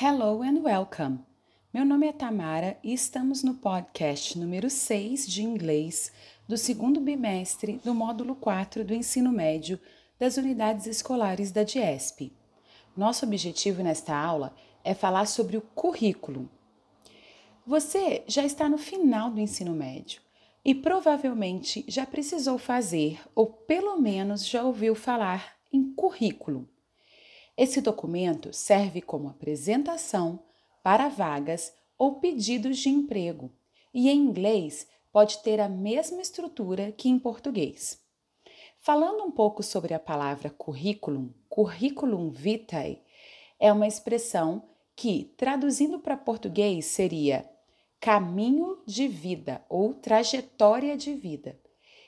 Hello and welcome! Meu nome é Tamara e estamos no podcast número 6 de inglês do segundo bimestre do módulo 4 do ensino médio das unidades escolares da DIESP. Nosso objetivo nesta aula é falar sobre o currículo. Você já está no final do ensino médio e provavelmente já precisou fazer, ou pelo menos já ouviu falar, em currículo. Esse documento serve como apresentação para vagas ou pedidos de emprego e em inglês pode ter a mesma estrutura que em português. Falando um pouco sobre a palavra currículum, curriculum vitae é uma expressão que, traduzindo para português, seria caminho de vida ou trajetória de vida.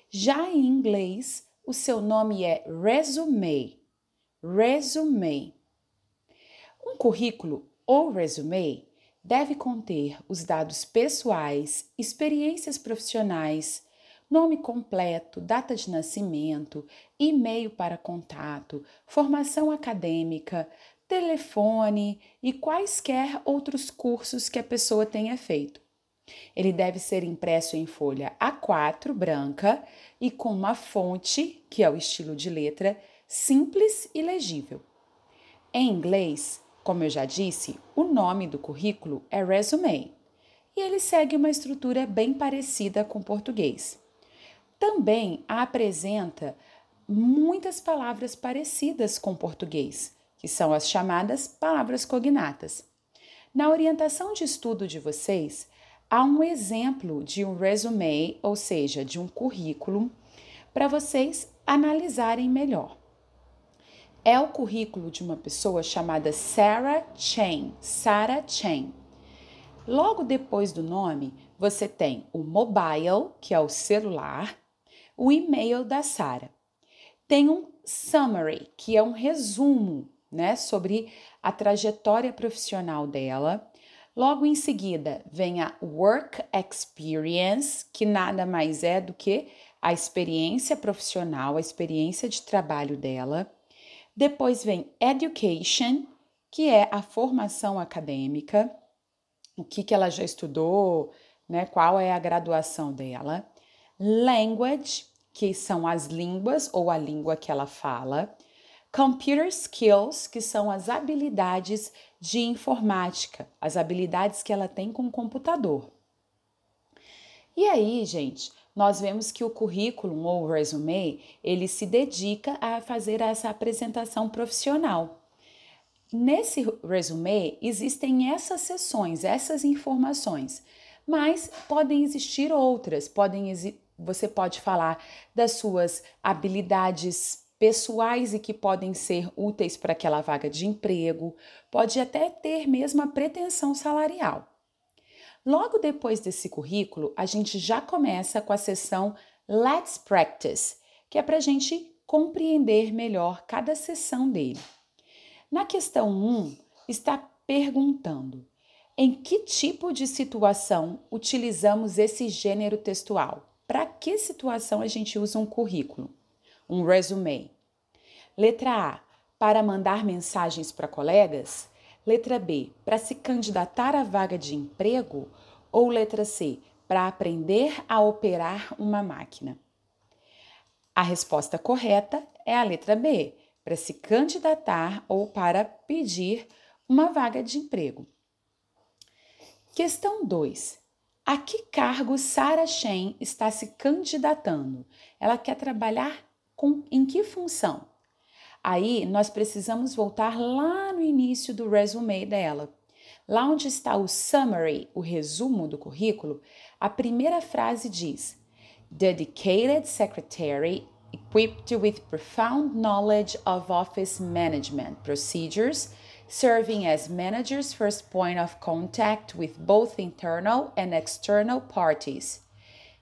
Já em inglês, o seu nome é resume Resume. Um currículo ou resume deve conter os dados pessoais, experiências profissionais, nome completo, data de nascimento, e-mail para contato, formação acadêmica, telefone e quaisquer outros cursos que a pessoa tenha feito. Ele deve ser impresso em folha A4 branca e com uma fonte, que é o estilo de letra, simples e legível. Em inglês, como eu já disse, o nome do currículo é resume e ele segue uma estrutura bem parecida com o português. Também apresenta muitas palavras parecidas com o português, que são as chamadas palavras cognatas. Na orientação de estudo de vocês, há um exemplo de um resume, ou seja, de um currículo, para vocês analisarem melhor é o currículo de uma pessoa chamada Sarah Chen. Sarah Chen. Logo depois do nome, você tem o mobile, que é o celular, o e-mail da Sarah. Tem um summary, que é um resumo, né, sobre a trajetória profissional dela. Logo em seguida, vem a work experience, que nada mais é do que a experiência profissional, a experiência de trabalho dela. Depois vem education, que é a formação acadêmica, o que, que ela já estudou, né, qual é a graduação dela. Language, que são as línguas ou a língua que ela fala. Computer skills, que são as habilidades de informática, as habilidades que ela tem com o computador. E aí, gente, nós vemos que o currículo ou o resume, ele se dedica a fazer essa apresentação profissional. Nesse resume existem essas sessões, essas informações, mas podem existir outras, podem você pode falar das suas habilidades pessoais e que podem ser úteis para aquela vaga de emprego, pode até ter mesmo a pretensão salarial. Logo depois desse currículo, a gente já começa com a sessão Let's Practice, que é para a gente compreender melhor cada sessão dele. Na questão 1, está perguntando em que tipo de situação utilizamos esse gênero textual? Para que situação a gente usa um currículo? Um resume. Letra A. Para mandar mensagens para colegas? Letra B, para se candidatar à vaga de emprego? Ou letra C, para aprender a operar uma máquina? A resposta correta é a letra B, para se candidatar ou para pedir uma vaga de emprego. Questão 2. A que cargo Sarah Shen está se candidatando? Ela quer trabalhar com em que função? Aí nós precisamos voltar lá no início do resume dela. Lá onde está o summary, o resumo do currículo, a primeira frase diz: Dedicated secretary equipped with profound knowledge of office management procedures, serving as manager's first point of contact with both internal and external parties.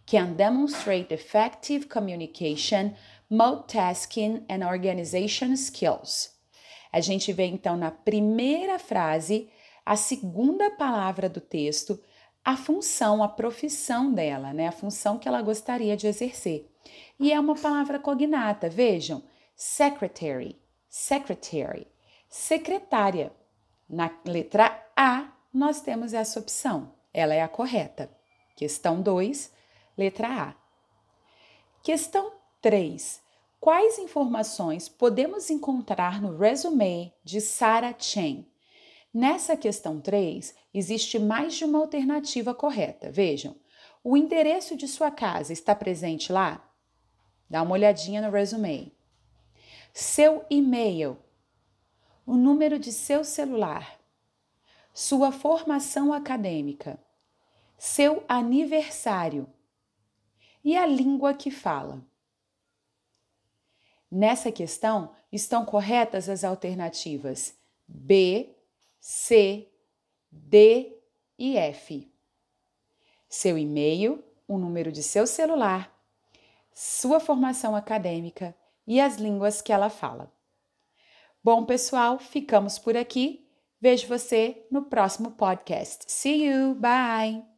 Can demonstrate effective communication multitasking and organization skills. A gente vê então na primeira frase, a segunda palavra do texto, a função, a profissão dela, né? A função que ela gostaria de exercer. E é uma palavra cognata, vejam, secretary, secretary, secretária. Na letra A, nós temos essa opção. Ela é a correta. Questão 2, letra A. Questão 3. Quais informações podemos encontrar no resume de Sarah Chen? Nessa questão 3, existe mais de uma alternativa correta. Vejam, o endereço de sua casa está presente lá? Dá uma olhadinha no resume. Seu e-mail, o número de seu celular, sua formação acadêmica, seu aniversário e a língua que fala. Nessa questão estão corretas as alternativas B, C, D e F. Seu e-mail, o número de seu celular, sua formação acadêmica e as línguas que ela fala. Bom, pessoal, ficamos por aqui. Vejo você no próximo podcast. See you. Bye.